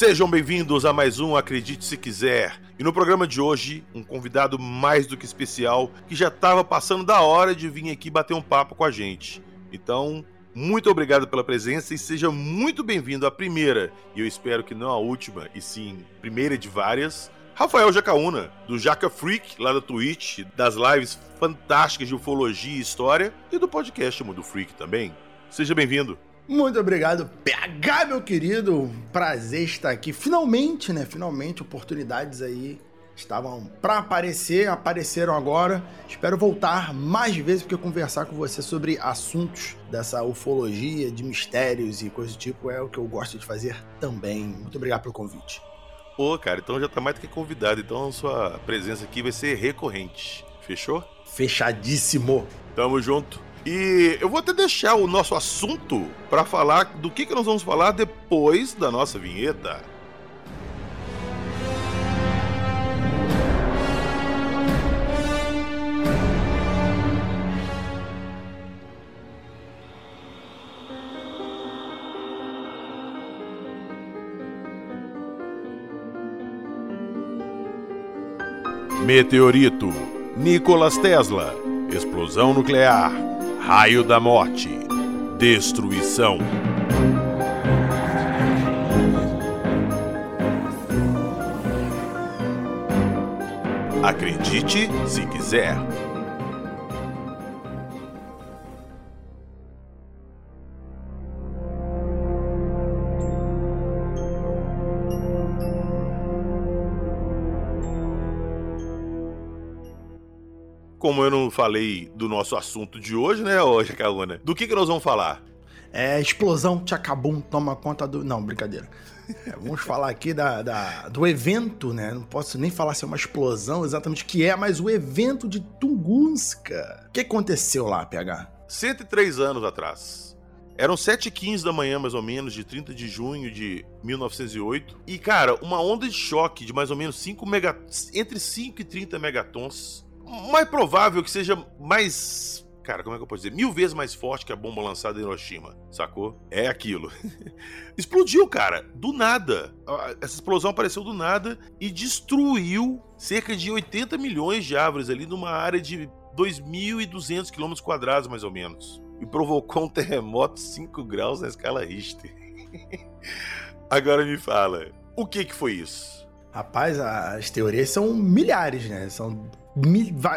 Sejam bem-vindos a mais um Acredite Se Quiser. E no programa de hoje, um convidado mais do que especial que já estava passando da hora de vir aqui bater um papo com a gente. Então, muito obrigado pela presença e seja muito bem-vindo à primeira, e eu espero que não a última, e sim primeira de várias, Rafael Jacaúna, do Jaca Freak, lá da Twitch, das lives fantásticas de ufologia e história, e do podcast Mundo Freak também. Seja bem-vindo. Muito obrigado, PH, meu querido. Prazer estar aqui. Finalmente, né? Finalmente, oportunidades aí estavam para aparecer, apareceram agora. Espero voltar mais vezes porque conversar com você sobre assuntos dessa ufologia, de mistérios e coisa do tipo é o que eu gosto de fazer também. Muito obrigado pelo convite. Pô, cara, então já tá mais do que convidado, então a sua presença aqui vai ser recorrente. Fechou? Fechadíssimo. Tamo junto. E eu vou até deixar o nosso assunto para falar do que, que nós vamos falar depois da nossa vinheta. Meteorito, Nicolas Tesla, explosão nuclear, Raio da Morte Destruição. Acredite se quiser. Como eu não falei do nosso assunto de hoje, né, ô Jacaúna? Do que, que nós vamos falar? É, explosão, tchacabum, toma conta do. Não, brincadeira. É, vamos falar aqui da, da, do evento, né? Não posso nem falar se é uma explosão exatamente o que é, mas o evento de Tunguska. O que aconteceu lá, PH? 103 anos atrás. Eram 7h15 da manhã, mais ou menos, de 30 de junho de 1908. E, cara, uma onda de choque de mais ou menos 5 mega... entre 5 e 30 megatons mais provável que seja mais. Cara, como é que eu posso dizer? Mil vezes mais forte que a bomba lançada em Hiroshima, sacou? É aquilo. Explodiu, cara, do nada. Essa explosão apareceu do nada e destruiu cerca de 80 milhões de árvores ali numa área de 2.200 quilômetros quadrados, mais ou menos. E provocou um terremoto 5 graus na escala Richter. Agora me fala, o que que foi isso? Rapaz, as teorias são milhares, né? São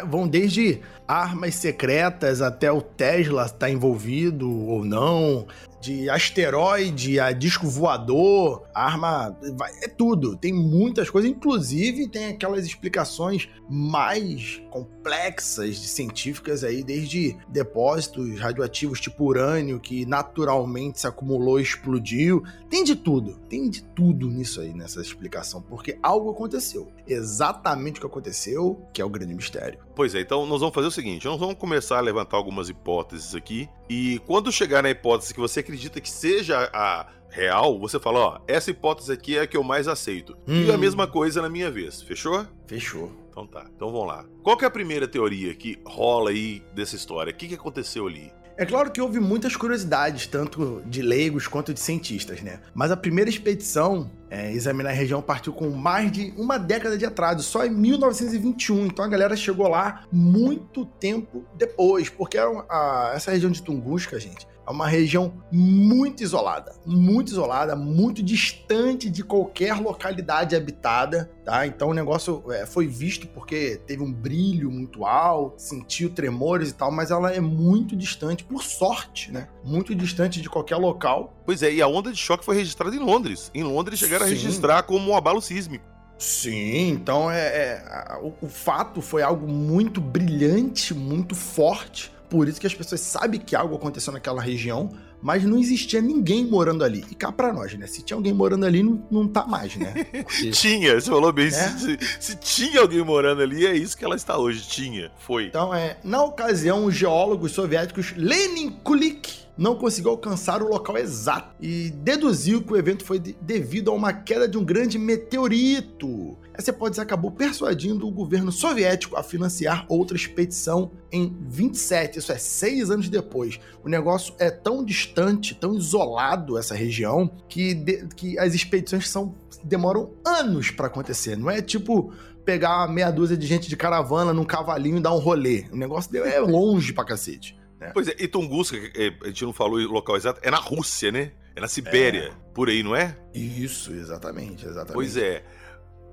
vão desde armas secretas até o Tesla estar tá envolvido ou não, de asteroide a disco voador, arma, é tudo. Tem muitas coisas, inclusive tem aquelas explicações mais complexas de científicas aí, desde depósitos radioativos tipo urânio que naturalmente se acumulou e explodiu. Tem de tudo, tem de tudo nisso aí, nessa explicação, porque algo aconteceu. Exatamente o que aconteceu, que é o grande mistério. Pois é, então nós vamos fazer o seguinte: nós vamos começar a levantar algumas hipóteses aqui, e quando chegar na hipótese que você acredita que seja a real, você fala: ó, essa hipótese aqui é a que eu mais aceito. Hum. E a hum. mesma coisa na minha vez, fechou? Fechou. Então tá, então vamos lá. Qual que é a primeira teoria que rola aí dessa história? O que, que aconteceu ali? É claro que houve muitas curiosidades, tanto de leigos quanto de cientistas, né? Mas a primeira expedição é, examinar a região partiu com mais de uma década de atraso, só em 1921. Então a galera chegou lá muito tempo depois, porque a, a, essa região de Tunguska, gente, é uma região muito isolada, muito isolada, muito distante de qualquer localidade habitada, tá? Então o negócio é, foi visto porque teve um brilho muito alto, sentiu tremores e tal, mas ela é muito distante, por sorte, né? Muito distante de qualquer local. Pois é, e a onda de choque foi registrada em Londres. Em Londres chegaram Sim. a registrar como um abalo sísmico. Sim, então é, é o, o fato foi algo muito brilhante, muito forte por isso que as pessoas sabem que algo aconteceu naquela região, mas não existia ninguém morando ali. E cá pra nós, né? Se tinha alguém morando ali, não, não tá mais, né? Porque... tinha, você falou bem. É? Se, se, tinha alguém morando ali, é isso que ela está hoje. Tinha, foi. Então, é, na ocasião, os geólogos soviéticos Lenin Kulik não conseguiu alcançar o local exato e deduziu que o evento foi de devido a uma queda de um grande meteorito. Essa hipótese acabou persuadindo o governo soviético a financiar outra expedição em 27, isso é, seis anos depois. O negócio é tão distante tão isolado essa região, que, de, que as expedições são, demoram anos para acontecer. Não é tipo pegar meia dúzia de gente de caravana num cavalinho e dar um rolê. O negócio é longe pra cacete. Né? Pois é, e Tunguska, a gente não falou o local exato, é na Rússia, né? É na Sibéria, é. por aí, não é? Isso, exatamente, exatamente. Pois é.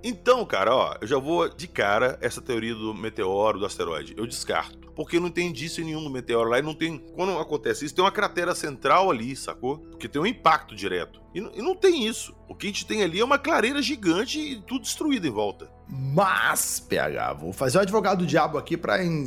Então, cara, ó, eu já vou de cara essa teoria do meteoro, do asteroide. Eu descarto. Porque não tem indício nenhum do meteoro lá e não tem. Quando acontece isso, tem uma cratera central ali, sacou? Porque tem um impacto direto. E, e não tem isso. O que a gente tem ali é uma clareira gigante e tudo destruído em volta. Mas, PH, vou fazer o advogado do diabo aqui para in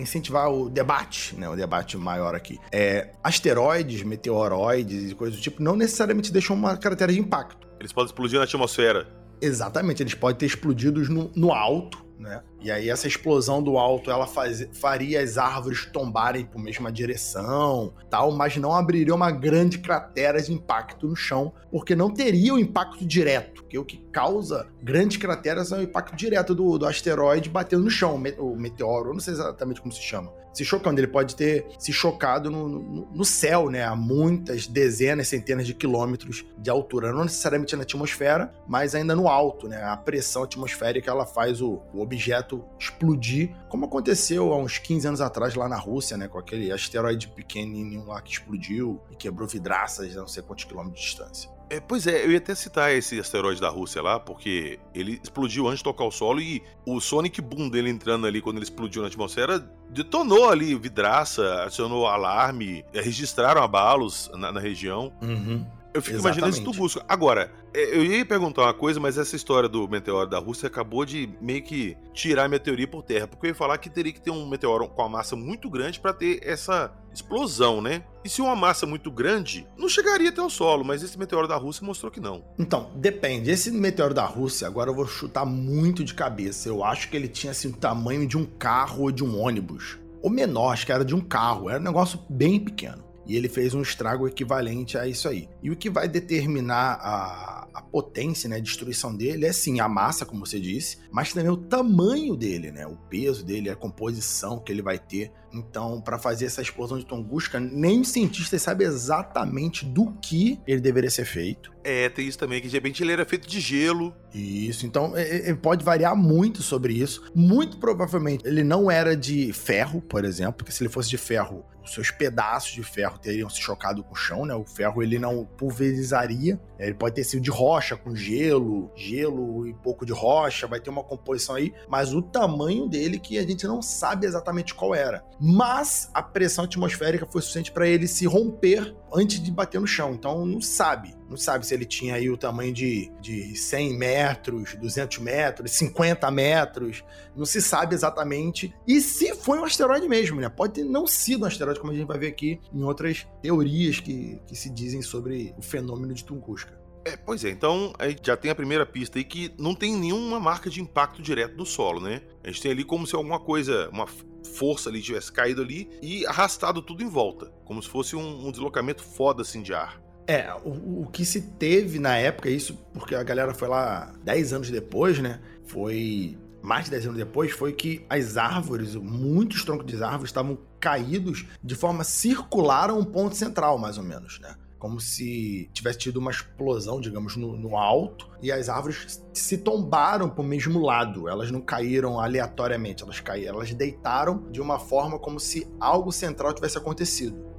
incentivar o debate, né? O debate maior aqui. É, asteroides, meteoroides e coisas do tipo não necessariamente deixam uma cratera de impacto. Eles podem explodir na atmosfera. Exatamente, eles podem ter explodidos no, no alto, né? E aí essa explosão do alto, ela faz, faria as árvores tombarem para a mesma direção, tal, mas não abriria uma grande cratera de impacto no chão, porque não teria o impacto direto, que o que causa grandes crateras é o impacto direto do, do asteroide batendo no chão, o meteoro, eu não sei exatamente como se chama. Se chocando, ele pode ter se chocado no, no, no céu, né, a muitas dezenas, centenas de quilômetros de altura, não necessariamente na atmosfera, mas ainda no alto, né, a pressão atmosférica ela faz o, o objeto explodir, como aconteceu há uns 15 anos atrás lá na Rússia, né, com aquele asteroide pequenininho lá que explodiu e quebrou vidraças a não sei quantos quilômetros de distância. É, pois é, eu ia até citar esse asteroide da Rússia lá, porque ele explodiu antes de tocar o solo e o Sonic Boom dele entrando ali quando ele explodiu na atmosfera detonou ali vidraça, acionou alarme, registraram abalos na, na região. Uhum. Eu fico Exatamente. imaginando isso tu busca. Agora, é, eu ia perguntar uma coisa, mas essa história do meteoro da Rússia acabou de meio que tirar a minha teoria por terra. Porque eu ia falar que teria que ter um meteoro com uma massa muito grande para ter essa explosão, né? E se uma massa muito grande, não chegaria até o solo, mas esse meteoro da Rússia mostrou que não. Então, depende. Esse meteoro da Rússia, agora eu vou chutar muito de cabeça. Eu acho que ele tinha assim o tamanho de um carro ou de um ônibus. Ou menor, acho que era de um carro. Era um negócio bem pequeno. E ele fez um estrago equivalente a isso aí. E o que vai determinar a, a potência, né, a destruição dele é sim a massa, como você disse, mas também o tamanho dele, né, o peso dele, a composição que ele vai ter. Então, para fazer essa explosão de Tunguska, nem os cientistas sabem exatamente do que ele deveria ser feito. É, tem isso também, que de repente ele era feito de gelo. Isso, então é, é, pode variar muito sobre isso. Muito provavelmente ele não era de ferro, por exemplo, porque se ele fosse de ferro, seus pedaços de ferro teriam se chocado com o chão, né? O ferro ele não pulverizaria. Ele pode ter sido de rocha, com gelo, gelo e pouco de rocha, vai ter uma composição aí, mas o tamanho dele que a gente não sabe exatamente qual era. Mas a pressão atmosférica foi suficiente para ele se romper antes de bater no chão, então não sabe. Não sabe se ele tinha aí o tamanho de, de 100 metros, 200 metros, 50 metros. Não se sabe exatamente. E se foi um asteroide mesmo, né? Pode ter não sido um asteroide, como a gente vai ver aqui em outras teorias que, que se dizem sobre o fenômeno de Tunguska. É, pois é, então aí já tem a primeira pista aí que não tem nenhuma marca de impacto direto no solo, né? A gente tem ali como se alguma coisa, uma força ali tivesse caído ali e arrastado tudo em volta, como se fosse um, um deslocamento foda assim de ar. É, o, o, que se teve na época, isso porque a galera foi lá 10 anos depois, né? Foi. Mais de 10 anos depois, foi que as árvores, muitos troncos de árvores estavam caídos de forma circular a um ponto central, mais ou menos, né? Como se tivesse tido uma explosão, digamos, no, no alto, e as árvores se tombaram para o mesmo lado. Elas não caíram aleatoriamente, elas caíram, elas deitaram de uma forma como se algo central tivesse acontecido.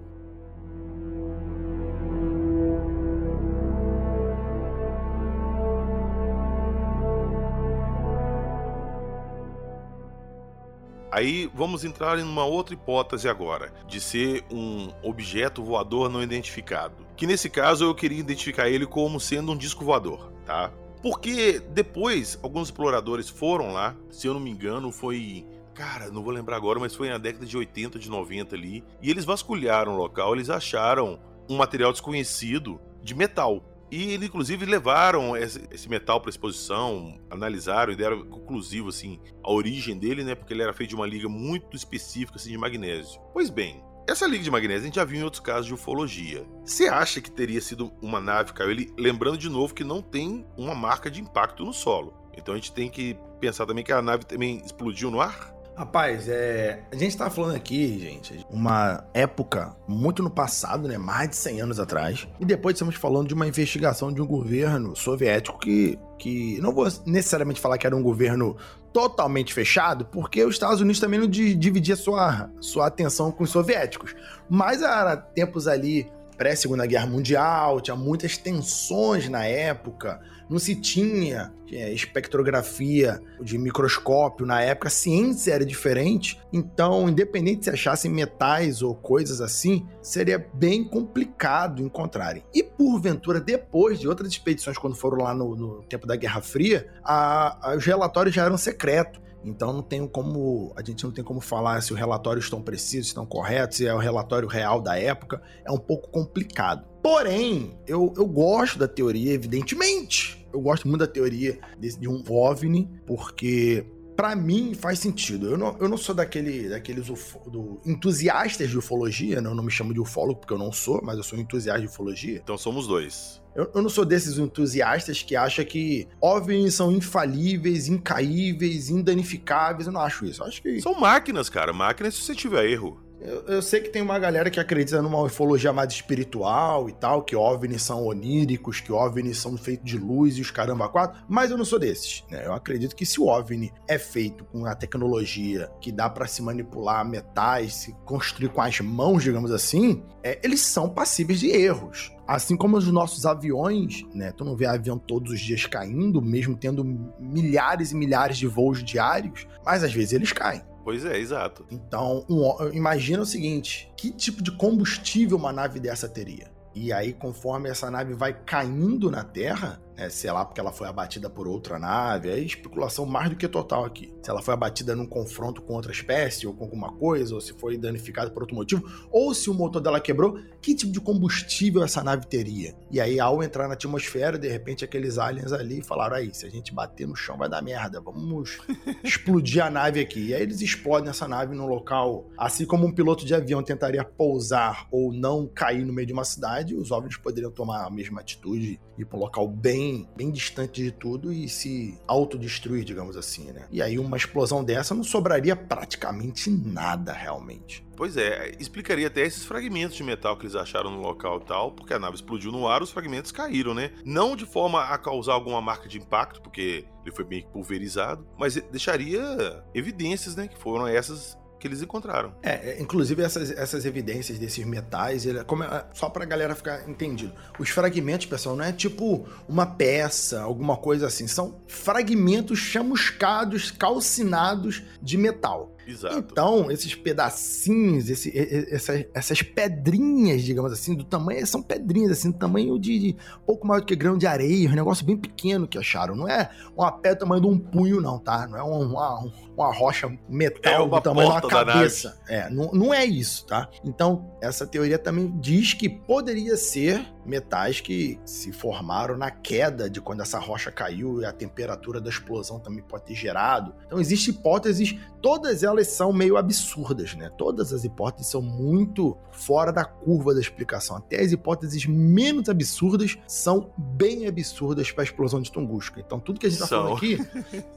Aí vamos entrar em uma outra hipótese agora, de ser um objeto voador não identificado. Que nesse caso eu queria identificar ele como sendo um disco voador, tá? Porque depois alguns exploradores foram lá, se eu não me engano, foi Cara, não vou lembrar agora, mas foi na década de 80, de 90 ali. E eles vasculharam o local, eles acharam um material desconhecido de metal. E eles, inclusive, levaram esse metal para exposição, analisaram e deram conclusivo, assim, a origem dele, né? Porque ele era feito de uma liga muito específica, assim, de magnésio. Pois bem, essa liga de magnésio a gente já viu em outros casos de ufologia. Você acha que teria sido uma nave que caiu ele? Lembrando de novo que não tem uma marca de impacto no solo. Então a gente tem que pensar também que a nave também explodiu no ar? Rapaz, é, a gente tá falando aqui, gente, uma época muito no passado, né? Mais de 100 anos atrás. E depois estamos falando de uma investigação de um governo soviético que, que não vou necessariamente falar que era um governo totalmente fechado, porque os Estados Unidos também não dividia sua, sua atenção com os soviéticos. Mas era tempos ali pré-Segunda Guerra Mundial, tinha muitas tensões na época, não se tinha é, espectrografia de microscópio na época, a ciência era diferente, então, independente se achassem metais ou coisas assim, seria bem complicado encontrarem. E porventura, depois de outras expedições, quando foram lá no, no tempo da Guerra Fria, a, a, os relatórios já eram secretos. Então não tem como. A gente não tem como falar se os relatórios estão precisos, estão corretos, se é o relatório real da época. É um pouco complicado. Porém, eu, eu gosto da teoria, evidentemente. Eu gosto muito da teoria de, de um OVNI, porque para mim faz sentido. Eu não, eu não sou daquele, daqueles ufo, do, entusiastas de ufologia, né? eu não me chamo de ufólogo porque eu não sou, mas eu sou entusiasta de ufologia. Então somos dois. Eu, eu, não sou desses entusiastas que acham que OVNIs são infalíveis, incaíveis, indanificáveis. Eu não acho isso. Eu acho que. São máquinas, cara. Máquinas se você tiver erro. Eu, eu, sei que tem uma galera que acredita numa ufologia mais espiritual e tal, que OVNIs são oníricos, que OVNIs são feitos de luz e os caramba quatro, mas eu não sou desses, né? Eu acredito que se o OVNI é feito com a tecnologia que dá para se manipular metais, se construir com as mãos, digamos assim, é, eles são passíveis de erros. Assim como os nossos aviões, né? Tu não vê avião todos os dias caindo, mesmo tendo milhares e milhares de voos diários, mas às vezes eles caem. Pois é, exato. Então, um, imagina o seguinte: que tipo de combustível uma nave dessa teria? E aí, conforme essa nave vai caindo na Terra, é, sei lá, porque ela foi abatida por outra nave, é especulação mais do que total aqui. Se ela foi abatida num confronto com outra espécie ou com alguma coisa, ou se foi danificada por outro motivo, ou se o motor dela quebrou, que tipo de combustível essa nave teria? E aí, ao entrar na atmosfera, de repente aqueles aliens ali falaram: aí, se a gente bater no chão vai dar merda, vamos explodir a nave aqui. E aí eles explodem essa nave num local, assim como um piloto de avião tentaria pousar ou não cair no meio de uma cidade, os OVNIs poderiam tomar a mesma atitude e ir um local bem bem, distante de tudo e se autodestruir, digamos assim, né? E aí uma explosão dessa não sobraria praticamente nada realmente. Pois é, explicaria até esses fragmentos de metal que eles acharam no local e tal, porque a nave explodiu no ar, os fragmentos caíram, né? Não de forma a causar alguma marca de impacto, porque ele foi bem pulverizado, mas deixaria evidências, né, que foram essas que eles encontraram. É, é, inclusive essas, essas evidências desses metais, ele, como é, só pra galera ficar entendido. Os fragmentos, pessoal, não é tipo uma peça, alguma coisa assim. São fragmentos chamuscados, calcinados de metal. Exato. Então, esses pedacinhos, esse, essas, essas pedrinhas, digamos assim, do tamanho, são pedrinhas, assim, do tamanho de, de pouco mais do que grão de areia, um negócio bem pequeno que acharam. Não é uma pedra do tamanho de um punho, não, tá? Não é uma, uma rocha metal é do tamanho de uma cabeça. É, não, não é isso, tá? Então, essa teoria também diz que poderia ser metais que se formaram na queda de quando essa rocha caiu e a temperatura da explosão também pode ter gerado. Então, existem hipóteses, todas elas são meio absurdas, né? Todas as hipóteses são muito fora da curva da explicação. Até as hipóteses menos absurdas são bem absurdas para a explosão de Tunguska. Então, tudo que a gente está falando aqui,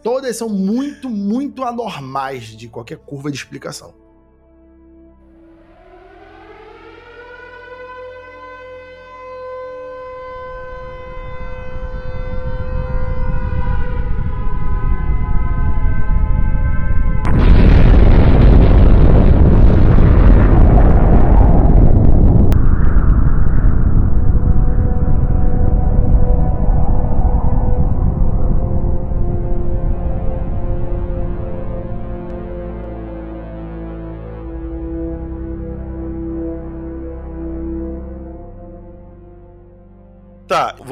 todas são muito, muito anormais de qualquer curva de explicação.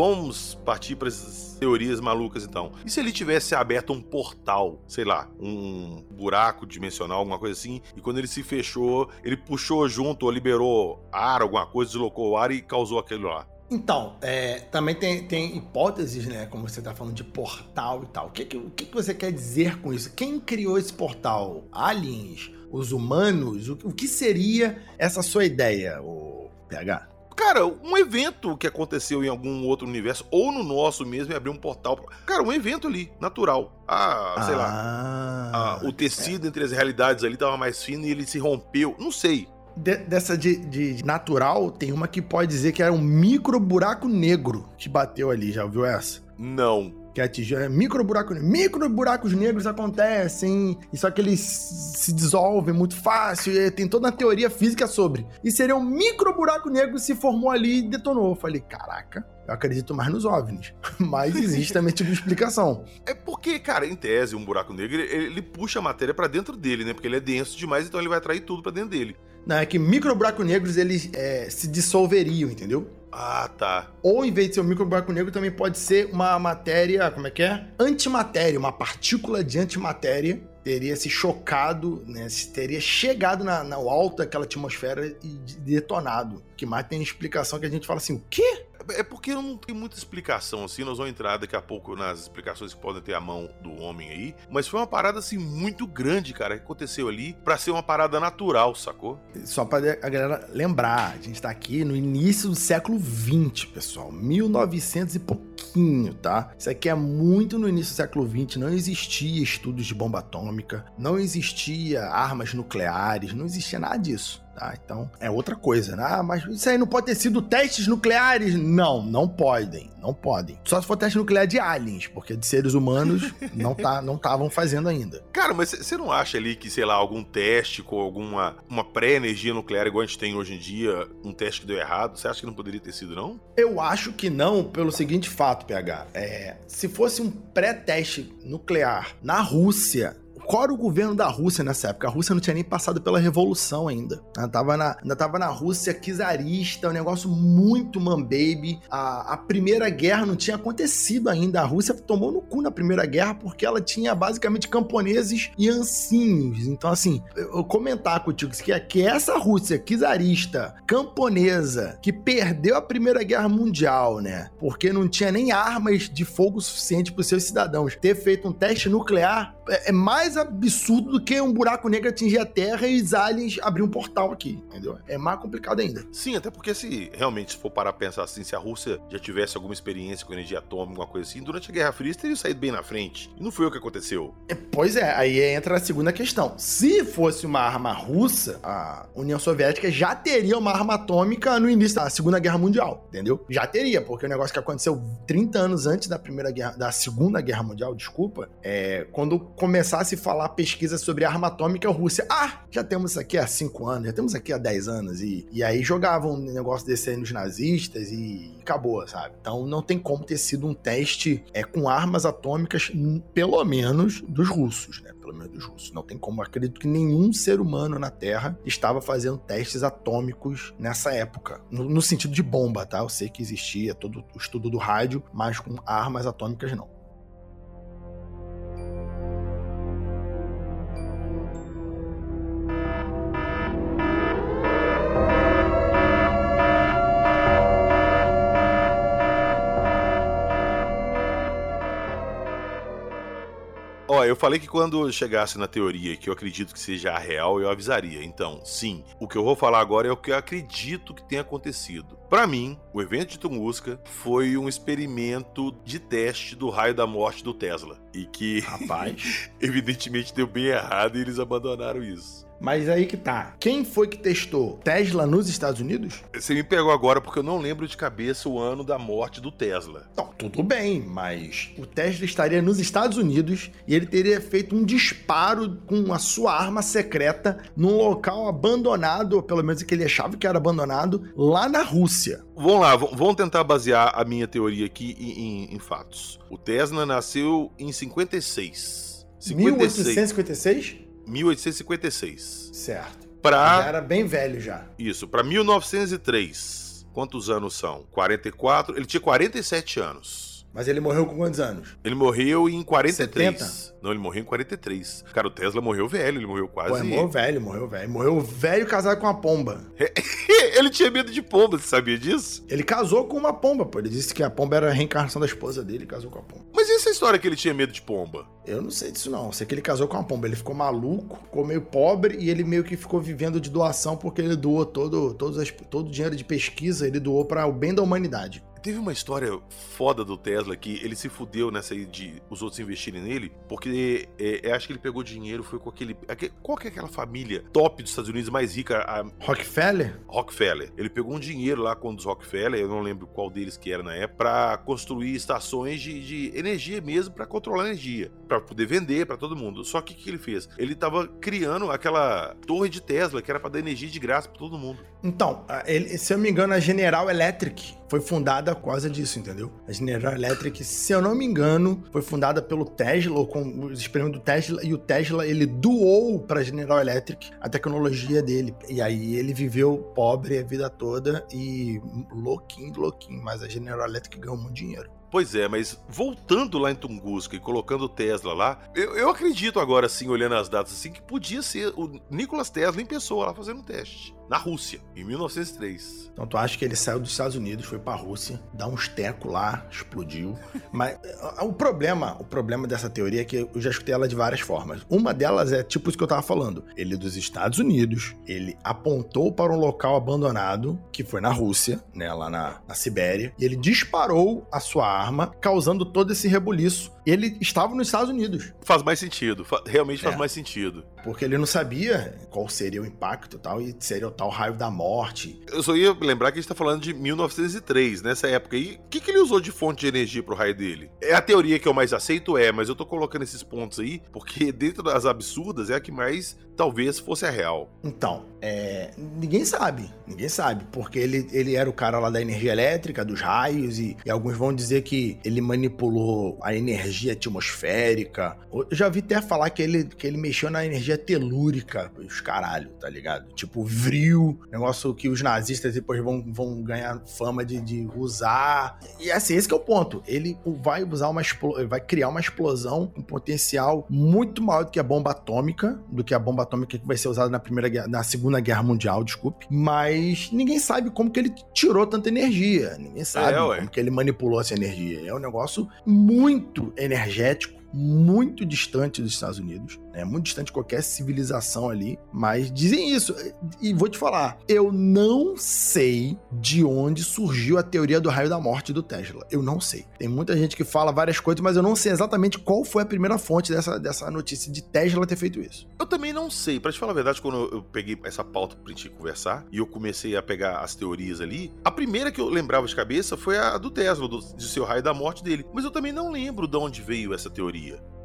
Vamos partir para essas teorias malucas então. E se ele tivesse aberto um portal, sei lá, um buraco dimensional, alguma coisa assim, e quando ele se fechou, ele puxou junto ou liberou ar, alguma coisa, deslocou o ar e causou aquilo lá? Então, é, também tem, tem, hipóteses, né? Como você está falando de portal e tal. O que, que, o que você quer dizer com isso? Quem criou esse portal? Aliens? Os humanos? O, o que seria essa sua ideia, o PH? Cara, um evento que aconteceu em algum outro universo, ou no nosso mesmo, e abrir um portal. Cara, um evento ali, natural. Ah, sei ah, lá. Ah, o tecido é. entre as realidades ali tava mais fino e ele se rompeu. Não sei. De, dessa de, de, natural, tem uma que pode dizer que era um micro buraco negro que bateu ali. Já ouviu essa? Não que atingiu é, micro buracos micro buracos negros acontecem e só que eles se dissolvem muito fácil e tem toda a teoria física sobre e seria um micro buraco negro se formou ali e detonou eu falei caraca eu acredito mais nos OVNIs, mas existe também tipo de explicação. É porque, cara, em tese, um buraco negro, ele, ele puxa a matéria para dentro dele, né? Porque ele é denso demais, então ele vai atrair tudo para dentro dele. Não, é que micro buracos negros, eles é, se dissolveriam, entendeu? Ah, tá. Ou em vez de ser um micro buraco negro, também pode ser uma matéria, como é que é? Antimatéria, uma partícula de antimatéria teria se chocado, né? Teria chegado na, na alto daquela atmosfera e detonado. Que mais tem explicação que a gente fala assim, o quê? É porque não tem muita explicação assim. Nós vamos entrar daqui a pouco nas explicações que podem ter a mão do homem aí. Mas foi uma parada assim muito grande, cara, que aconteceu ali para ser uma parada natural, sacou? Só pra a galera lembrar, a gente tá aqui no início do século 20, pessoal. 1900 e pouquinho, tá? Isso aqui é muito no início do século 20. Não existia estudos de bomba atômica, não existia armas nucleares, não existia nada disso. Tá? Então é outra coisa, né? Ah, mas isso aí não pode ter sido testes nucleares? Não, não podem, não podem. Só se for teste nuclear de aliens, porque de seres humanos não tá, não estavam fazendo ainda. Cara, mas você não acha ali que, sei lá, algum teste com alguma uma pré-energia nuclear igual a gente tem hoje em dia, um teste que deu errado, você acha que não poderia ter sido, não? Eu acho que não, pelo seguinte fato, PH. É, se fosse um pré-teste nuclear na Rússia, qual era o governo da Rússia nessa época? A Rússia não tinha nem passado pela revolução ainda. Ela tava na, ainda tava na Rússia czarista, um negócio muito man-baby. A, a Primeira Guerra não tinha acontecido ainda. A Rússia tomou no cu na Primeira Guerra porque ela tinha basicamente camponeses e ancinhos. Então, assim, eu comentar contigo que, que essa Rússia czarista, camponesa, que perdeu a Primeira Guerra Mundial, né? Porque não tinha nem armas de fogo suficiente para os seus cidadãos, ter feito um teste nuclear é, é mais absurdo do que um buraco negro atingir a Terra e os aliens abrir um portal aqui, entendeu? É mais complicado ainda. Sim, até porque se realmente for parar a pensar assim, se a Rússia já tivesse alguma experiência com energia atômica, alguma coisa assim, durante a Guerra Fria teria saído bem na frente. E não foi o que aconteceu. É, pois é, aí entra a segunda questão. Se fosse uma arma russa, a União Soviética já teria uma arma atômica no início da Segunda Guerra Mundial, entendeu? Já teria, porque o negócio que aconteceu 30 anos antes da Primeira Guerra, da Segunda Guerra Mundial, desculpa, é quando começasse a falar pesquisa sobre arma atômica, Rússia, ah, já temos isso aqui há 5 anos, já temos aqui há 10 anos, e, e aí jogavam um negócio desse aí nos nazistas e acabou, sabe? Então não tem como ter sido um teste é, com armas atômicas, pelo menos dos russos, né? Pelo menos dos russos. Não tem como, acredito que nenhum ser humano na Terra estava fazendo testes atômicos nessa época. No, no sentido de bomba, tá? Eu sei que existia todo o estudo do rádio, mas com armas atômicas não. Eu falei que quando chegasse na teoria que eu acredito que seja a real, eu avisaria. Então, sim, o que eu vou falar agora é o que eu acredito que tenha acontecido. Para mim, o evento de Tunguska foi um experimento de teste do raio da morte do Tesla. E que, rapaz, evidentemente deu bem errado e eles abandonaram isso. Mas aí que tá. Quem foi que testou? Tesla nos Estados Unidos? Você me pegou agora porque eu não lembro de cabeça o ano da morte do Tesla. Não, tudo bem, mas o Tesla estaria nos Estados Unidos e ele teria feito um disparo com a sua arma secreta num local abandonado, ou pelo menos que ele achava que era abandonado, lá na Rússia. Vamos lá, vamos tentar basear a minha teoria aqui em, em, em fatos. O Tesla nasceu em 56. 56. 1856? 1856. Certo. Pra... Já era bem velho já. Isso, para 1903. Quantos anos são? 44. Ele tinha 47 anos. Mas ele morreu com quantos anos? Ele morreu em 43. 70? Não, ele morreu em 43. Cara, o Tesla morreu velho, ele morreu quase. Pô, ele morreu velho, morreu velho. Morreu velho casado com uma pomba. ele tinha medo de pomba, você sabia disso? Ele casou com uma pomba, pô. Ele disse que a pomba era a reencarnação da esposa dele, casou com a pomba. Mas e essa história que ele tinha medo de pomba? Eu não sei disso não. Sei que ele casou com uma pomba. Ele ficou maluco, ficou meio pobre e ele meio que ficou vivendo de doação porque ele doou todo, todo, todo o dinheiro de pesquisa, ele doou para o bem da humanidade. Teve uma história foda do Tesla que ele se fudeu nessa aí de os outros investirem nele, porque é, é, acho que ele pegou dinheiro, foi com aquele, aquele. Qual que é aquela família top dos Estados Unidos mais rica? A, Rockefeller? Rockefeller. Ele pegou um dinheiro lá com os Rockefeller, eu não lembro qual deles que era na época, pra construir estações de, de energia mesmo, para controlar a energia, para poder vender para todo mundo. Só que o que ele fez? Ele tava criando aquela torre de Tesla que era para dar energia de graça para todo mundo. Então, ele, se eu me engano, a General Electric foi fundada por causa disso, entendeu? A General Electric, se eu não me engano, foi fundada pelo Tesla, ou com os experimentos do Tesla, e o Tesla, ele doou para a General Electric a tecnologia dele. E aí ele viveu pobre a vida toda e louquinho, louquinho, mas a General Electric ganhou muito dinheiro. Pois é, mas voltando lá em Tunguska e colocando o Tesla lá, eu, eu acredito agora, assim, olhando as datas assim, que podia ser o Nicolas Tesla em pessoa lá fazendo um teste na Rússia, em 1903. Então tu acha que ele saiu dos Estados Unidos, foi pra Rússia, dá uns teco lá, explodiu. Mas o problema, o problema dessa teoria é que eu já escutei ela de várias formas. Uma delas é tipo isso que eu tava falando. Ele é dos Estados Unidos, ele apontou para um local abandonado, que foi na Rússia, né, lá na, na Sibéria, e ele disparou a sua arma, causando todo esse rebuliço. Ele estava nos Estados Unidos. Faz mais sentido, realmente faz é. mais sentido. Porque ele não sabia qual seria o impacto e tal, e seria o tal raio da morte. Eu só ia lembrar que a gente tá falando de 1903, nessa época. E o que, que ele usou de fonte de energia pro raio dele? É a teoria que eu mais aceito, é, mas eu tô colocando esses pontos aí, porque dentro das absurdas é a que mais talvez fosse a real. Então, é, ninguém sabe, ninguém sabe, porque ele, ele era o cara lá da energia elétrica, dos raios, e, e alguns vão dizer que ele manipulou a energia atmosférica. Eu já vi até falar que ele, que ele mexeu na energia telúrica, os caralho, tá ligado? Tipo, vril, negócio que os nazistas depois vão, vão ganhar fama de, de usar. E assim, esse é o ponto. Ele vai usar uma vai criar uma explosão com potencial muito maior do que a bomba atômica, do que a bomba atômica que vai ser usada na primeira na segunda guerra mundial, desculpe. Mas ninguém sabe como que ele tirou tanta energia. Ninguém sabe é, como que ele manipulou essa energia. É um negócio muito energético muito distante dos Estados Unidos, né? Muito distante de qualquer civilização ali, mas dizem isso. E vou te falar, eu não sei de onde surgiu a teoria do raio da morte do Tesla. Eu não sei. Tem muita gente que fala várias coisas, mas eu não sei exatamente qual foi a primeira fonte dessa, dessa notícia de Tesla ter feito isso. Eu também não sei. Para te falar a verdade, quando eu peguei essa pauta pra gente conversar e eu comecei a pegar as teorias ali, a primeira que eu lembrava de cabeça foi a do Tesla, do, de seu raio da morte dele. Mas eu também não lembro de onde veio essa teoria. You.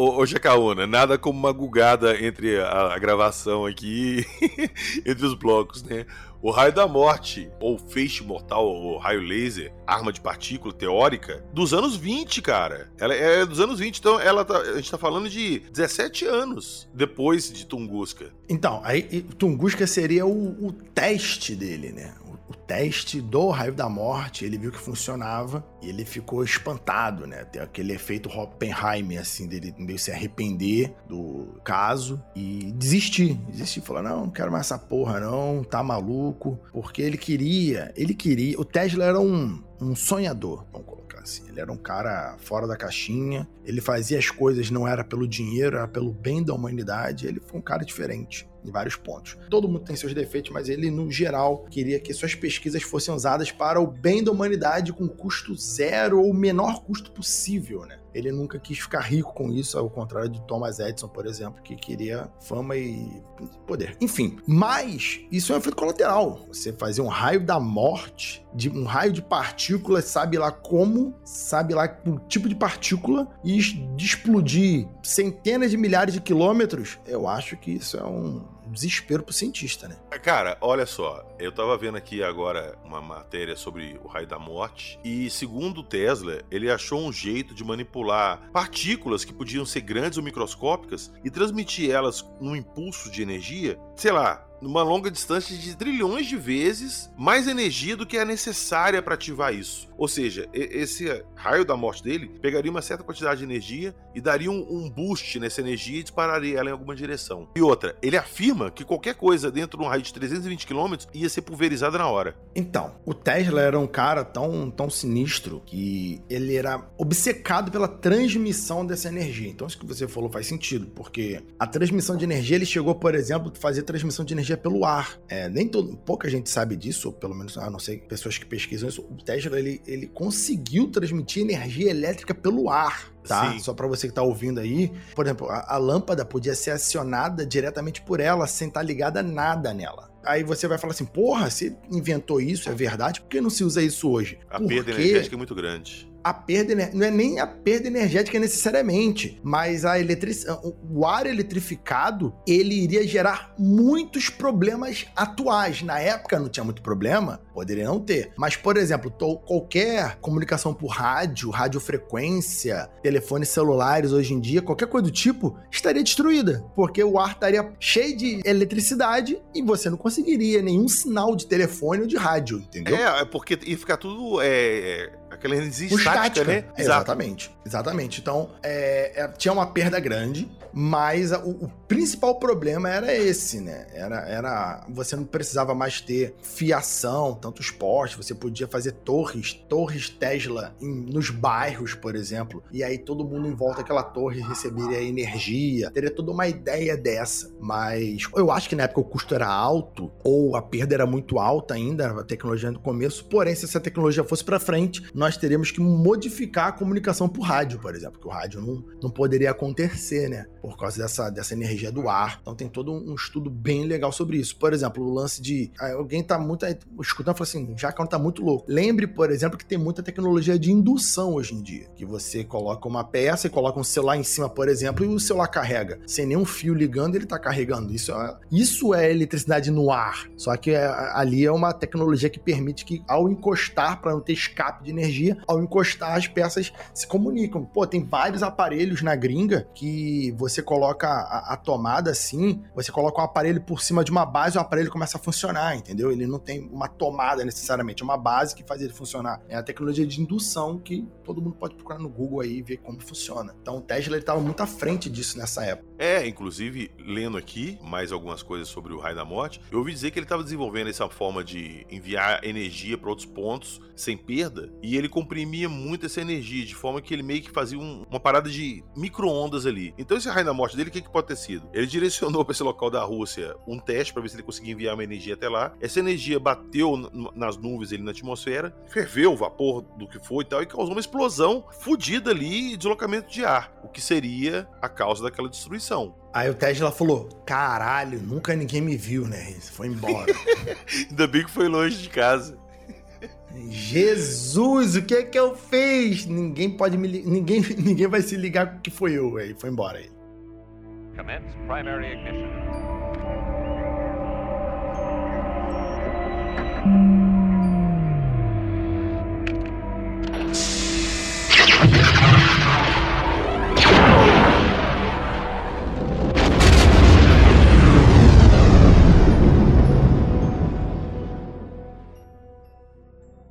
Ô, ô nada como uma gugada entre a, a gravação aqui, entre os blocos, né? O raio da morte, ou feixe mortal, ou raio laser, arma de partícula teórica, dos anos 20, cara. Ela é dos anos 20, então ela tá, a gente tá falando de 17 anos depois de Tunguska. Então, aí Tunguska seria o, o teste dele, né? o teste do raio da morte, ele viu que funcionava e ele ficou espantado, né? Tem aquele efeito Oppenheimer, assim, dele meio se arrepender do caso e desistir. Desistir, falar, não, não quero mais essa porra não, tá maluco. Porque ele queria, ele queria... O Tesla era um, um sonhador, vamos colocar assim. Ele era um cara fora da caixinha, ele fazia as coisas não era pelo dinheiro, era pelo bem da humanidade, ele foi um cara diferente em vários pontos. Todo mundo tem seus defeitos, mas ele, no geral, queria que suas pesquisas fossem usadas para o bem da humanidade com custo zero ou menor custo possível, né? Ele nunca quis ficar rico com isso, ao contrário de Thomas Edison, por exemplo, que queria fama e poder. Enfim, mas isso é um efeito colateral. Você fazer um raio da morte, de um raio de partículas, sabe lá como, sabe lá o tipo de partícula, e de explodir centenas de milhares de quilômetros, eu acho que isso é um desespero pro cientista, né? Cara, olha só, eu tava vendo aqui agora uma matéria sobre o raio da morte e segundo Tesla, ele achou um jeito de manipular partículas que podiam ser grandes ou microscópicas e transmitir elas num impulso de energia, sei lá, numa longa distância de trilhões de vezes mais energia do que é necessária para ativar isso. Ou seja, esse raio da morte dele pegaria uma certa quantidade de energia e daria um, um boost nessa energia e dispararia ela em alguma direção. E outra, ele afirma que qualquer coisa dentro de um raio de 320 km ia ser pulverizada na hora. Então, o Tesla era um cara tão, tão sinistro que ele era obcecado pela transmissão dessa energia. Então, isso que você falou faz sentido, porque a transmissão de energia, ele chegou, por exemplo, a fazer transmissão de energia pelo ar. É, nem todo, pouca gente sabe disso, ou pelo menos, a não sei, pessoas que pesquisam isso. O Tesla, ele, ele conseguiu transmitir energia elétrica pelo ar tá? Sim. Só para você que tá ouvindo aí. Por exemplo, a, a, lâmpada podia ser acionada diretamente por ela, sem estar tá ligada nada nela. Aí você vai falar assim, porra, você inventou isso, é verdade? Por que não se usa isso hoje? A perda energética é muito grande a perda não é nem a perda energética necessariamente, mas a eletric... o ar eletrificado ele iria gerar muitos problemas atuais. Na época não tinha muito problema, poderia não ter. Mas, por exemplo, qualquer comunicação por rádio, radiofrequência, telefones celulares hoje em dia, qualquer coisa do tipo, estaria destruída, porque o ar estaria cheio de eletricidade e você não conseguiria nenhum sinal de telefone ou de rádio, entendeu? É, é porque ia ficar tudo é, é aquela energia estática, estática, né? Exatamente, exatamente. Então, é, é, tinha uma perda grande, mas o, o, principal problema era esse, né? Era, era você não precisava mais ter fiação, tantos postes, você podia fazer torres, torres Tesla em, nos bairros, por exemplo, e aí todo mundo em volta daquela torre receberia energia, teria toda uma ideia dessa. Mas eu acho que na época o custo era alto, ou a perda era muito alta ainda, a tecnologia no começo, porém, se essa tecnologia fosse para frente, nós teríamos que modificar a comunicação por rádio, por exemplo, que o rádio não, não poderia acontecer, né? Por causa dessa, dessa energia do ar. Então tem todo um estudo bem legal sobre isso. Por exemplo, o lance de. Ah, alguém tá muito escutando e fala assim: que tá muito louco. Lembre, por exemplo, que tem muita tecnologia de indução hoje em dia. Que você coloca uma peça e coloca um celular em cima, por exemplo, e o celular carrega. Sem nenhum fio ligando, ele tá carregando. Isso é, isso é eletricidade no ar. Só que é, ali é uma tecnologia que permite que, ao encostar, para não ter escape de energia, ao encostar, as peças se comunicam. Pô, tem vários aparelhos na gringa que você coloca a, a tomada assim, você coloca um aparelho por cima de uma base o aparelho começa a funcionar, entendeu? Ele não tem uma tomada necessariamente, é uma base que faz ele funcionar. É a tecnologia de indução que todo mundo pode procurar no Google aí e ver como funciona. Então o Tesla estava muito à frente disso nessa época. É, inclusive, lendo aqui mais algumas coisas sobre o raio da morte, eu ouvi dizer que ele estava desenvolvendo essa forma de enviar energia para outros pontos sem perda, e ele comprimia muito essa energia, de forma que ele meio que fazia um, uma parada de micro-ondas ali. Então esse raio da morte dele, o que, que pode ter sido? Ele direcionou para esse local da Rússia um teste para ver se ele conseguia enviar uma energia até lá. Essa energia bateu nas nuvens ali na atmosfera, ferveu o vapor do que foi e tal, e causou uma explosão fodida ali e deslocamento de ar, o que seria a causa daquela destruição. Aí o Tesla falou: caralho, nunca ninguém me viu, né? Foi embora. Ainda bem que foi longe de casa. Jesus, o que é que eu fiz? Ninguém pode me ninguém ninguém vai se ligar que foi eu, aí foi embora aí. Commence primary ignition.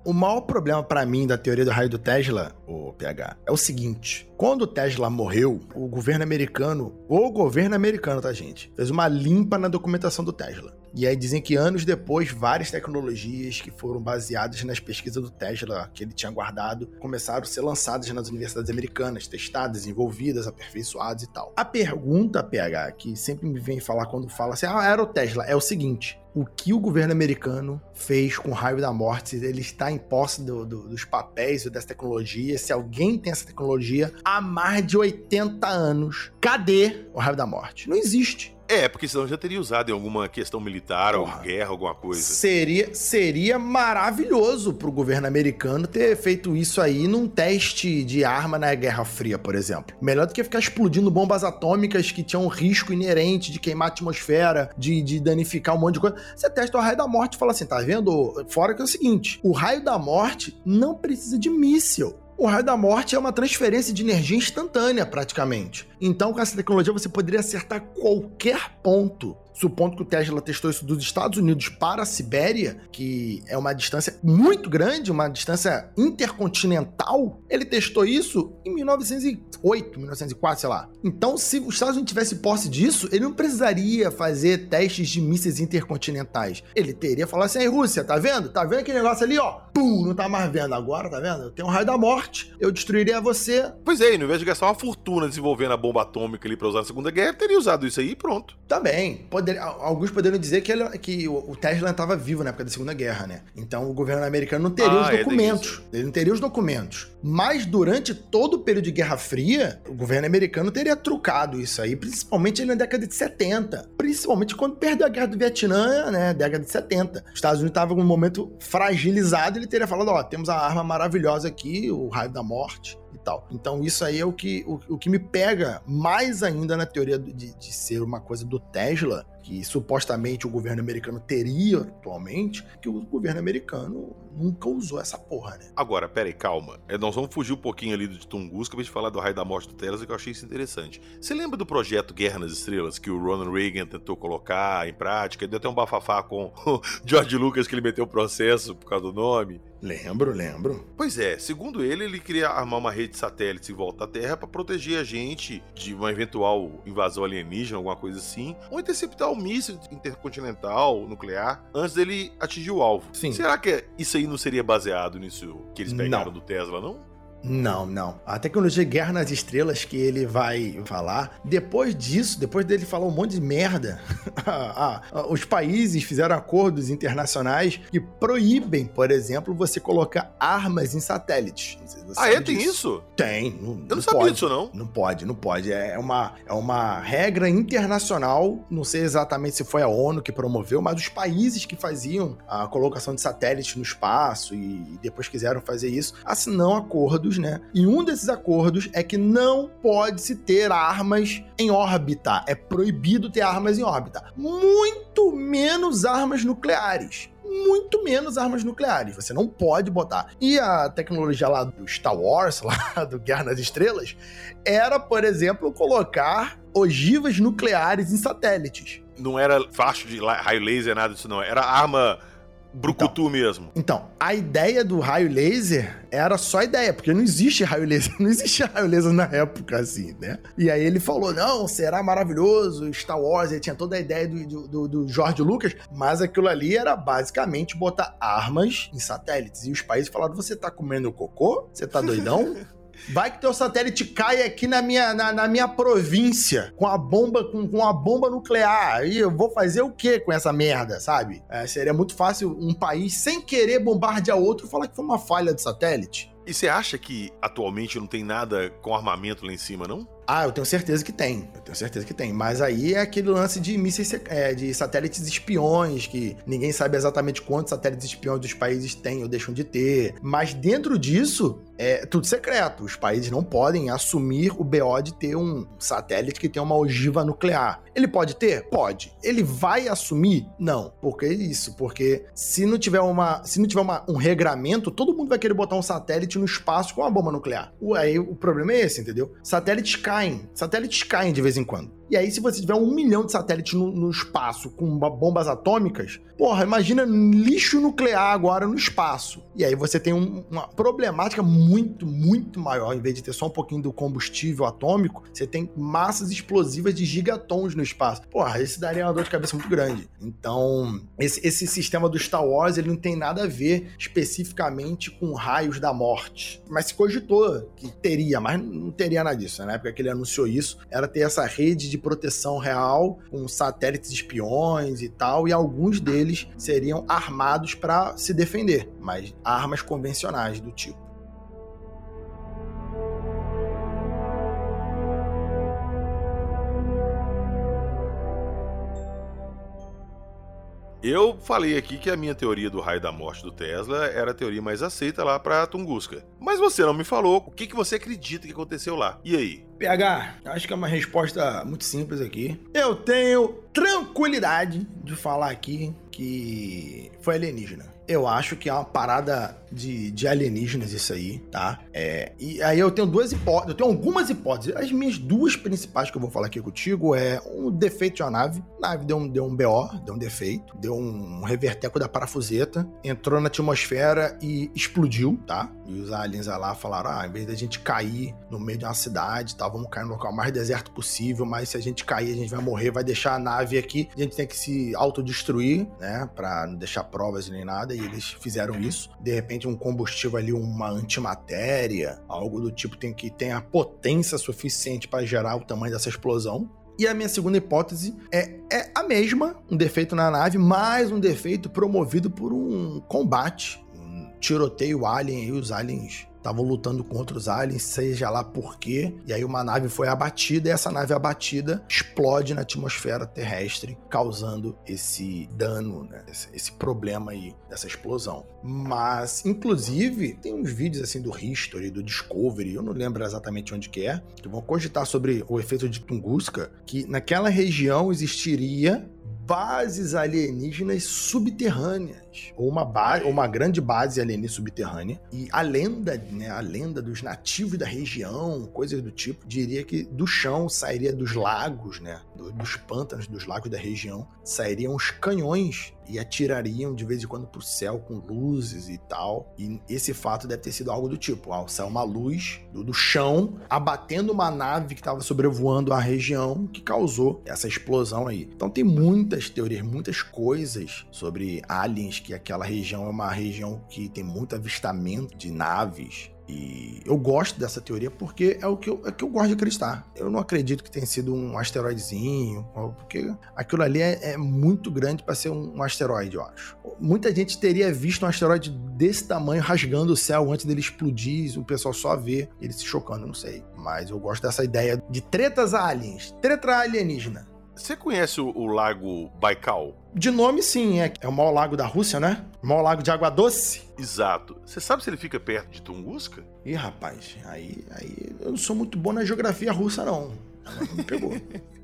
O maior problema para mim da teoria do raio do Tesla, o PH, é o seguinte: quando o Tesla morreu, o governo americano, o governo americano, tá, gente, fez uma limpa na documentação do Tesla. E aí dizem que anos depois, várias tecnologias que foram baseadas nas pesquisas do Tesla que ele tinha guardado começaram a ser lançadas nas universidades americanas, testadas, desenvolvidas, aperfeiçoadas e tal. A pergunta, PH, que sempre me vem falar quando fala assim, ah, era o Tesla, é o seguinte: o que o governo americano fez com o raio da morte, ele está em posse do, do, dos papéis dessa tecnologia, se alguém tem essa tecnologia há mais de 80 anos, cadê o raio da morte? Não existe. É, porque senão já teria usado em alguma questão militar Porra. ou guerra, alguma coisa. Seria, seria maravilhoso pro governo americano ter feito isso aí num teste de arma na Guerra Fria, por exemplo. Melhor do que ficar explodindo bombas atômicas que tinham um risco inerente de queimar a atmosfera, de, de danificar um monte de coisa. Você testa o raio da morte e fala assim, tá vendo? Fora que é o seguinte, o raio da morte não precisa de míssil. O raio da morte é uma transferência de energia instantânea, praticamente. Então, com essa tecnologia, você poderia acertar qualquer ponto supondo que o Tesla testou isso dos Estados Unidos para a Sibéria, que é uma distância muito grande, uma distância intercontinental, ele testou isso em 1908, 1904, sei lá. Então, se os Estados Unidos tivesse posse disso, ele não precisaria fazer testes de mísseis intercontinentais. Ele teria falado assim: aí, Rússia, tá vendo? Tá vendo aquele negócio ali, ó? Pum, não tá mais vendo agora, tá vendo? Eu tenho um raio da morte, eu destruiria você. Pois é, no invés de gastar uma fortuna desenvolvendo a bomba atômica ali pra usar na Segunda Guerra, teria usado isso aí e pronto. Também. Poder, alguns poderiam dizer que, ele, que o Tesla estava vivo na época da Segunda Guerra, né? Então o governo americano não teria ah, os é documentos. É ele não teria os documentos. Mas durante todo o período de Guerra Fria, o governo americano teria trucado isso aí, principalmente na década de 70. Principalmente quando perdeu a Guerra do Vietnã, né? Década de 70. Os Estados Unidos estavam em um momento fragilizado, ele teria falado: ó, temos a arma maravilhosa aqui, o raio da morte e tal. Então isso aí é o que, o, o que me pega mais ainda na teoria de, de ser uma coisa do Tesla, que supostamente o governo americano teria atualmente, que o governo americano nunca usou essa porra, né? Agora, peraí, calma. É, nós vamos fugir um pouquinho ali do Tunguska pra gente falar do raio da morte do Tesla, que eu achei isso interessante. Você lembra do projeto Guerra nas Estrelas, que o Ronald Reagan tentou colocar em prática? Deu até um bafafá com o George Lucas, que ele meteu o processo por causa do nome. Lembro, lembro. Pois é, segundo ele, ele queria armar uma rede de satélites em volta à Terra para proteger a gente de uma eventual invasão alienígena, alguma coisa assim, ou interceptar o míssil intercontinental nuclear antes dele atingir o alvo. Sim. Será que isso aí não seria baseado nisso que eles pegaram não. do Tesla, não? Não, não. A tecnologia Guerra nas Estrelas que ele vai falar, depois disso, depois dele falar um monte de merda, os países fizeram acordos internacionais que proíbem, por exemplo, você colocar armas em satélites. ah, é? Tem isso? Tem. Não, Eu não, não sabia pode. disso, não. Não pode, não pode. É uma, é uma regra internacional, não sei exatamente se foi a ONU que promoveu, mas os países que faziam a colocação de satélites no espaço e depois quiseram fazer isso, assinam acordos acordos, né? E um desses acordos é que não pode se ter armas em órbita. É proibido ter armas em órbita. Muito menos armas nucleares muito menos armas nucleares. Você não pode botar. E a tecnologia lá do Star Wars, lá do Guerra nas Estrelas, era, por exemplo, colocar ogivas nucleares em satélites. Não era faixa de raio laser, nada disso, não. Era arma Brucutu então, mesmo. Então, a ideia do raio laser era só ideia, porque não existe raio laser, não existia raio laser na época, assim, né? E aí ele falou: não, será maravilhoso, Star Wars, ele tinha toda a ideia do, do, do George Lucas, mas aquilo ali era basicamente botar armas em satélites. E os países falaram: você tá comendo cocô? Você tá doidão? Vai que teu satélite cai aqui na minha, na, na minha província com a bomba, com, com a bomba nuclear. E eu vou fazer o que com essa merda, sabe? É, seria muito fácil um país, sem querer bombardear outro, falar que foi uma falha de satélite. E você acha que atualmente não tem nada com armamento lá em cima, não? Ah, eu tenho certeza que tem. Eu tenho certeza que tem. Mas aí é aquele lance de mísseis, é, de satélites espiões, que ninguém sabe exatamente quantos satélites espiões dos países têm ou deixam de ter. Mas dentro disso, é tudo secreto. Os países não podem assumir o BO de ter um satélite que tem uma ogiva nuclear. Ele pode ter? Pode. Ele vai assumir? Não. Por que isso? Porque se não tiver, uma, se não tiver uma, um regramento, todo mundo vai querer botar um satélite no espaço com uma bomba nuclear. Aí o problema é esse, entendeu? Satélites caem. Satélites caem de vez em quando. E aí, se você tiver um milhão de satélites no, no, espaço com bombas atômicas, porra, imagina lixo nuclear agora no espaço. E aí você tem um, uma problemática muito, muito maior. Em vez de ter só um pouquinho do combustível atômico, você tem massas explosivas de gigatons no espaço. Porra, esse daria uma dor de cabeça muito grande. Então, esse, esse sistema do Star Wars, ele não tem nada a ver especificamente com raios da morte. Mas se cogitou que teria, mas não teria nada disso. Na época que ele anunciou isso, era ter essa rede de proteção real, com satélites espiões e tal, e alguns deles seriam armados para se defender, mas armas convencionais do tipo. Eu falei aqui que a minha teoria do raio da morte do Tesla era a teoria mais aceita lá para Tunguska. Mas você não me falou o que, que você acredita que aconteceu lá. E aí? PH, acho que é uma resposta muito simples aqui. Eu tenho tranquilidade de falar aqui que foi alienígena. Eu acho que é uma parada de, de alienígenas isso aí, tá? É, e aí eu tenho duas hipóteses, eu tenho algumas hipóteses. As minhas duas principais que eu vou falar aqui contigo é um defeito de uma nave. A nave deu um, deu um BO, deu um defeito, deu um reverteco da parafuseta, entrou na atmosfera e explodiu, tá? E os aliens lá falaram: ah, em vez da gente cair no meio de uma cidade, tá? Vamos cair no local mais deserto possível, mas se a gente cair, a gente vai morrer, vai deixar a nave aqui, a gente tem que se autodestruir, né? Pra não deixar provas nem nada. Eles fizeram isso. De repente, um combustível ali, uma antimatéria, algo do tipo tem que tem a potência suficiente para gerar o tamanho dessa explosão. E a minha segunda hipótese é, é a mesma, um defeito na nave, mais um defeito promovido por um combate, um tiroteio alien e os aliens estavam lutando contra os aliens, seja lá por quê. E aí uma nave foi abatida e essa nave abatida explode na atmosfera terrestre, causando esse dano, né? esse, esse, problema aí dessa explosão. Mas, inclusive, tem uns vídeos assim do History, do Discovery, eu não lembro exatamente onde que é, que vão cogitar sobre o efeito de Tunguska, que naquela região existiria bases alienígenas subterrâneas, ou uma, base, ou uma grande base alienígena subterrânea. E a lenda, né, a lenda dos nativos da região, coisas do tipo, diria que do chão sairia dos lagos, né, dos pântanos, dos lagos da região, sairiam os canhões e atirariam de vez em quando para o céu com luzes e tal. E esse fato deve ter sido algo do tipo: ao céu uma luz do, do chão abatendo uma nave que estava sobrevoando a região que causou essa explosão aí. Então tem muitas teorias, muitas coisas sobre aliens, que aquela região é uma região que tem muito avistamento de naves e eu gosto dessa teoria porque é o que eu, é que eu gosto de acreditar. Eu não acredito que tenha sido um asteroidezinho, porque aquilo ali é, é muito grande para ser um, um, asteroide, eu acho. Muita gente teria visto um asteroide desse tamanho rasgando o céu antes dele explodir, o pessoal só vê ele se chocando, não sei. Mas eu gosto dessa ideia de tretas aliens, treta alienígena. Você conhece o, o, lago Baikal? De nome, sim. É, é o maior lago da Rússia, né? O maior lago de água doce. Exato. Você sabe se ele fica perto de Tunguska? Ih, rapaz, aí, aí eu não sou muito bom na geografia russa, não. Ela não me pegou.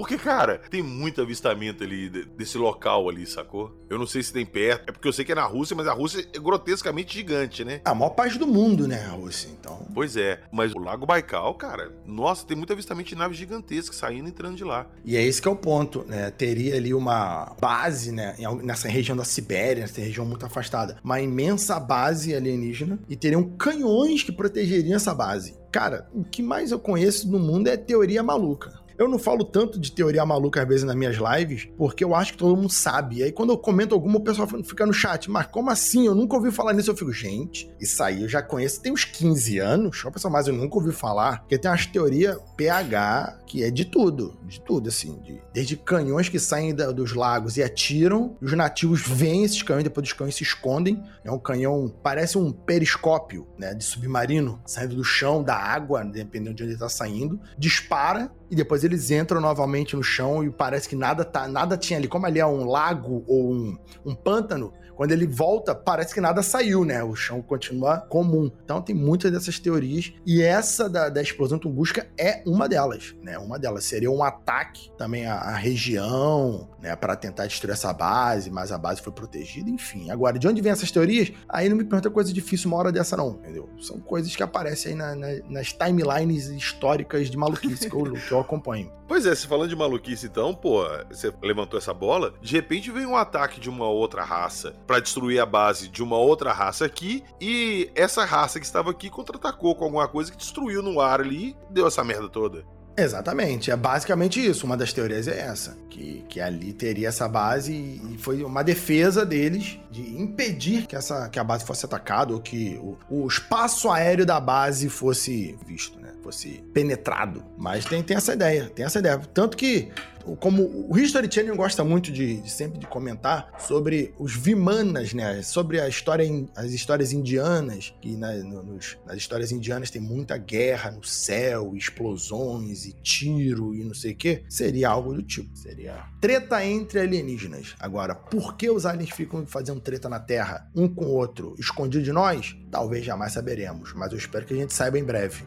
Porque, cara, tem muito avistamento ali desse local ali, sacou? Eu não sei se tem perto. É porque eu sei que é na Rússia, mas a Rússia é grotescamente gigante, né? A maior parte do mundo, né, a Rússia, então. Pois é. Mas o Lago Baikal, cara, nossa, tem muito avistamento de naves gigantescas saindo e entrando de lá. E é esse que é o ponto, né? Teria ali uma base, né, nessa região da Sibéria, nessa região muito afastada, uma imensa base alienígena e teriam canhões que protegeriam essa base. Cara, o que mais eu conheço no mundo é teoria maluca. Eu não falo tanto de teoria maluca às vezes nas minhas lives, porque eu acho que todo mundo sabe. E aí quando eu comento alguma, o pessoal fica no chat, mas como assim? Eu nunca ouvi falar nisso. Eu fico, gente, isso aí eu já conheço tem uns 15 anos. O pessoal, mas eu nunca ouvi falar. Porque tem umas teorias PH que é de tudo, de tudo, assim. De, desde canhões que saem da, dos lagos e atiram, os nativos veem esses canhões, depois os canhões se escondem. É um canhão, parece um periscópio, né, de submarino, saindo do chão, da água, dependendo de onde ele tá saindo, dispara e depois eles entram novamente no chão e parece que nada tá, nada tinha ali. Como ali é um lago ou um, um pântano, quando ele volta, parece que nada saiu, né? O chão continua comum. Então tem muitas dessas teorias. E essa da, da explosão Tunguska é uma delas, né? Uma delas. Seria um ataque também à, à região, né? Para tentar destruir essa base, mas a base foi protegida, enfim. Agora, de onde vem essas teorias? Aí não me pergunta coisa difícil uma hora dessa, não, entendeu? São coisas que aparecem aí na, na, nas timelines históricas de maluquice que eu, que eu acompanho. Pois é, se falando de maluquice, então, pô, você levantou essa bola, de repente vem um ataque de uma outra raça para destruir a base de uma outra raça aqui, e essa raça que estava aqui contra-atacou com alguma coisa que destruiu no ar ali, deu essa merda toda. Exatamente, é basicamente isso. Uma das teorias é essa, que, que ali teria essa base e foi uma defesa deles de impedir que, essa, que a base fosse atacada ou que o, o espaço aéreo da base fosse visto? Fosse penetrado. Mas tem, tem essa ideia, tem essa ideia. Tanto que como o History Channel gosta muito de, de, sempre de comentar sobre os Vimanas, né? Sobre a história, as histórias indianas, que na, no, nos, nas histórias indianas tem muita guerra no céu, explosões e tiro e não sei o que. Seria algo do tipo. Seria treta entre alienígenas. Agora, por que os aliens ficam fazendo treta na Terra, um com o outro, escondido de nós? Talvez jamais saberemos, mas eu espero que a gente saiba em breve.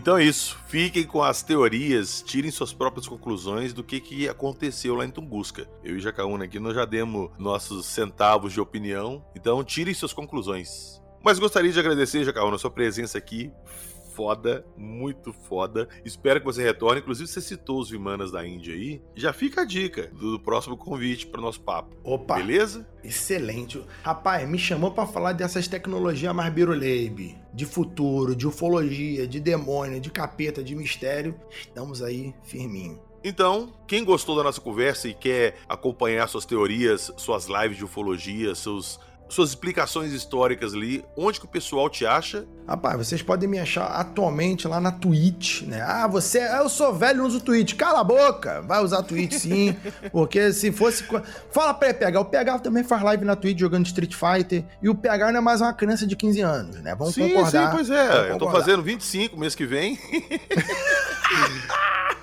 Então é isso. Fiquem com as teorias, tirem suas próprias conclusões do que, que aconteceu lá em Tunguska. Eu e Jacaúna aqui nós já demos nossos centavos de opinião, então tirem suas conclusões. Mas gostaria de agradecer, Jacaúna, a sua presença aqui foda, muito foda. Espero que você retorne. Inclusive, você citou os Vimanas da Índia aí. Já fica a dica do próximo convite para o nosso papo. Opa! Beleza? Excelente. Rapaz, me chamou para falar dessas tecnologias mais biruleibe, de futuro, de ufologia, de demônio, de capeta, de mistério. Estamos aí firminho. Então, quem gostou da nossa conversa e quer acompanhar suas teorias, suas lives de ufologia, seus suas explicações históricas ali, onde que o pessoal te acha? Rapaz, vocês podem me achar atualmente lá na Twitch, né? Ah, você, eu sou velho, uso Twitch. Cala a boca, vai usar Twitch sim, porque se fosse... Fala pra PH, o PH também faz live na Twitch jogando Street Fighter, e o PH não é mais uma criança de 15 anos, né? Vamos sim, concordar. Sim, pois é, eu tô fazendo 25 mês que vem.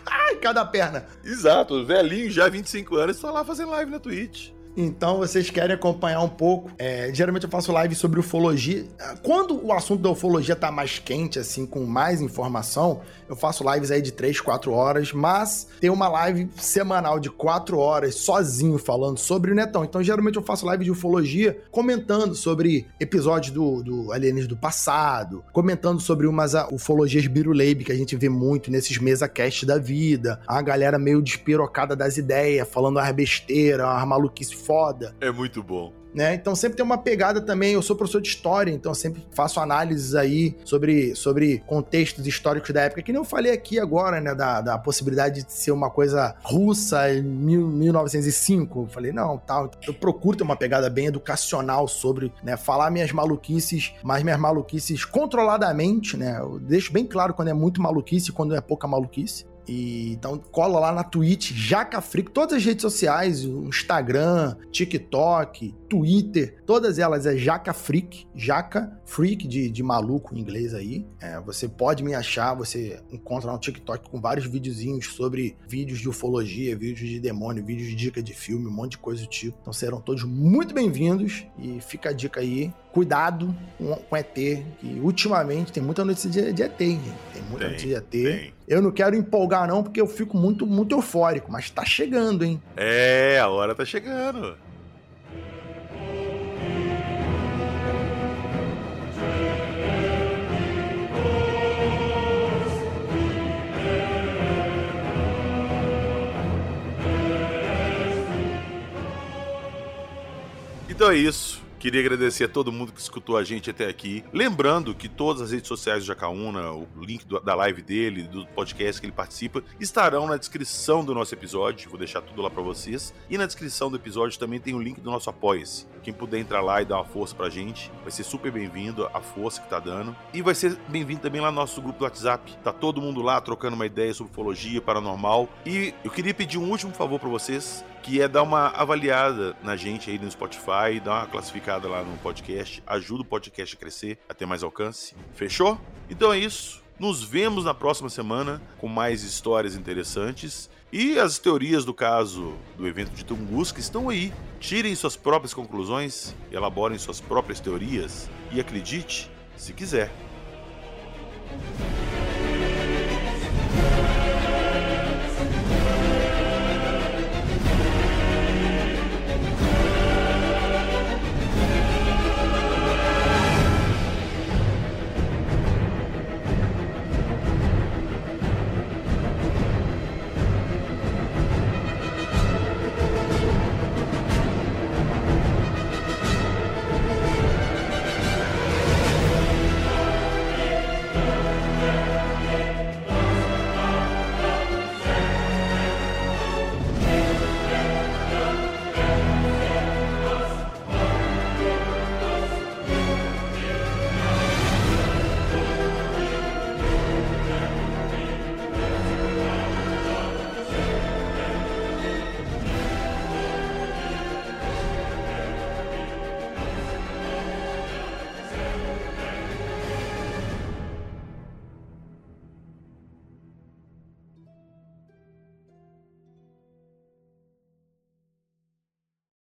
Ai, cada perna. Exato, velhinho já 25 anos, tá lá fazendo live na Twitch. Então, vocês querem acompanhar um pouco. É, geralmente eu faço live sobre ufologia. Quando o assunto da ufologia tá mais quente, assim, com mais informação, eu faço lives aí de 3, 4 horas, mas tem uma live semanal de 4 horas sozinho falando sobre o Netão. Então, geralmente eu faço live de ufologia comentando sobre episódios do, do Alienígenas do passado, comentando sobre umas ufologias biruleibe que a gente vê muito nesses mesa cast da vida. A galera meio despirocada das ideias, falando as besteiras, as maluquices foda. É muito bom. Né? Então sempre tem uma pegada também. Eu sou professor de história, então sempre faço análises aí sobre, sobre contextos históricos da época, que nem eu falei aqui agora, né? Da, da possibilidade de ser uma coisa russa em 1905. Eu falei, não, tal. Eu procuro ter uma pegada bem educacional sobre, né? Falar minhas maluquices, mas minhas maluquices controladamente, né? Eu deixo bem claro quando é muito maluquice e quando é pouca maluquice. E, então cola lá na Twitch, Jaca Freak, todas as redes sociais, Instagram, TikTok, Twitter, todas elas é Jaca Freak, Jaca Freak de, de maluco em inglês aí. É, você pode me achar, você encontra no TikTok com vários videozinhos sobre vídeos de ufologia, vídeos de demônio, vídeos de dica de filme, um monte de coisa do tipo. Então serão todos muito bem-vindos e fica a dica aí, cuidado com, com ET, que ultimamente tem muita notícia de, de ET, hein? Tem muita tem, notícia de ET. Tem. Eu não quero empolgar, não, porque eu fico muito, muito eufórico, mas tá chegando, hein? É, a hora tá chegando. Então é isso. Queria agradecer a todo mundo que escutou a gente até aqui. Lembrando que todas as redes sociais do Jacaúna, o link do, da live dele, do podcast que ele participa, estarão na descrição do nosso episódio. Vou deixar tudo lá para vocês. E na descrição do episódio também tem o link do nosso Apoia-se. Quem puder entrar lá e dar uma força pra gente, vai ser super bem-vindo a força que tá dando. E vai ser bem-vindo também lá no nosso grupo do WhatsApp. Tá todo mundo lá trocando uma ideia sobre ufologia, paranormal. E eu queria pedir um último favor para vocês que é dar uma avaliada na gente aí no Spotify, dar uma classificada lá no podcast, ajuda o podcast a crescer, a ter mais alcance. Fechou? Então é isso. Nos vemos na próxima semana com mais histórias interessantes. E as teorias do caso do evento de Tunguska estão aí. Tirem suas próprias conclusões, elaborem suas próprias teorias e acredite se quiser.